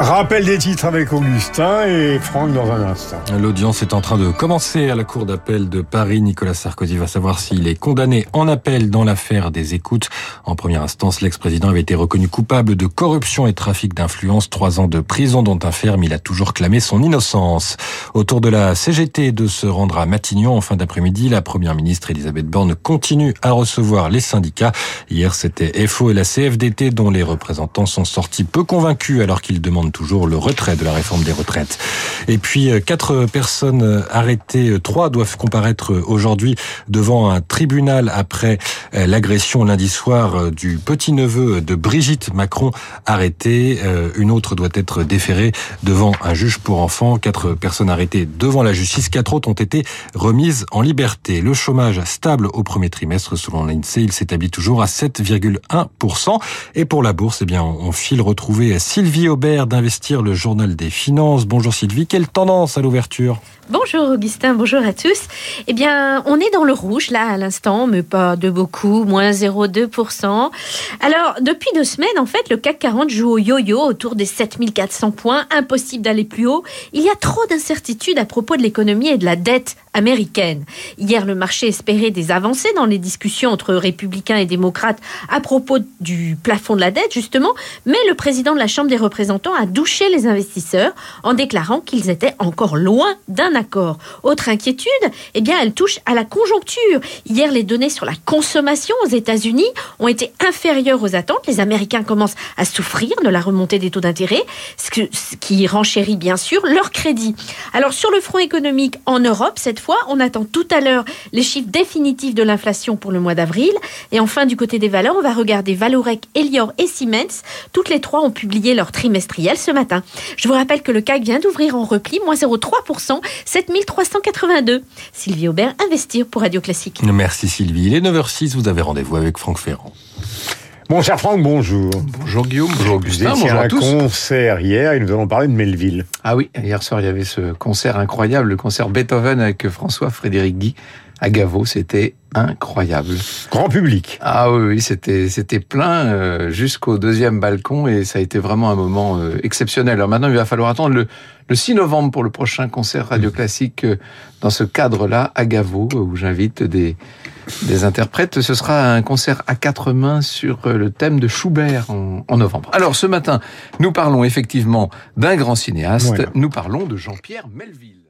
Rappel des titres avec Augustin et Franck dans un instant. L'audience est en train de commencer à la Cour d'appel de Paris. Nicolas Sarkozy va savoir s'il est condamné en appel dans l'affaire des écoutes. En première instance, l'ex-président avait été reconnu coupable de corruption et trafic d'influence. Trois ans de prison dont un ferme. Il a toujours clamé son innocence. Autour de la CGT de se rendre à Matignon en fin d'après-midi, la première ministre Elisabeth Borne continue à recevoir les syndicats. Hier, c'était FO et la CFDT dont les représentants sont sortis peu convaincus alors qu'ils demandent toujours le retrait de la réforme des retraites. Et puis, euh, quatre personnes euh, arrêtées, euh, trois doivent comparaître aujourd'hui devant un tribunal après l'agression lundi soir du petit-neveu de Brigitte Macron arrêté. Une autre doit être déférée devant un juge pour enfants. Quatre personnes arrêtées devant la justice. Quatre autres ont été remises en liberté. Le chômage stable au premier trimestre selon l'INSEE. Il s'établit toujours à 7,1%. Et pour la bourse, eh bien, on file retrouver Sylvie Aubert Investir, le journal des finances. Bonjour Sylvie, quelle tendance à l'ouverture? Bonjour Augustin, bonjour à tous. Eh bien, on est dans le rouge là à l'instant, mais pas de beaucoup, moins 0,2%. Alors, depuis deux semaines, en fait, le CAC 40 joue au yo-yo autour des 7400 points. Impossible d'aller plus haut. Il y a trop d'incertitudes à propos de l'économie et de la dette américaine. Hier, le marché espérait des avancées dans les discussions entre républicains et démocrates à propos du plafond de la dette, justement, mais le président de la Chambre des représentants a douché les investisseurs en déclarant qu'ils étaient encore loin d'un accord. Autre inquiétude, eh bien, elle touche à la conjoncture. Hier, les données sur la consommation aux États-Unis ont été inférieures aux attentes. Les Américains commencent à souffrir de la remontée des taux d'intérêt, ce, qui renchérit bien sûr leur crédit. Alors, sur le front économique en Europe, cette fois, on attend tout à l'heure les chiffres définitifs de l'inflation pour le mois d'avril. Et enfin, du côté des valeurs, on va regarder Valorec, Elior et Siemens. Toutes les trois ont publié leur trimestriel ce matin. Je vous rappelle que le CAC vient d'ouvrir en repli, moins 0,3%, 7382. Sylvie Aubert, Investir pour Radio Classique. Merci Sylvie. Il est 9h06, vous avez rendez-vous avec Franck Ferrand. Bon, cher Franck, bonjour. Bonjour Guillaume, bonjour Augustin, bonjour à tous. un concert hier et nous allons parler de Melville. Ah oui, hier soir il y avait ce concert incroyable, le concert Beethoven avec François Frédéric Guy à Gaveau, c'était incroyable. Grand public. Ah oui, c'était c'était plein euh, jusqu'au deuxième balcon et ça a été vraiment un moment euh, exceptionnel. Alors maintenant, il va falloir attendre le, le 6 novembre pour le prochain concert radio classique euh, dans ce cadre-là à Gaveau où j'invite des des interprètes. Ce sera un concert à quatre mains sur le thème de Schubert en, novembre. Alors ce matin, nous parlons effectivement d'un grand cinéaste. Nous parlons de Jean-Pierre Melville.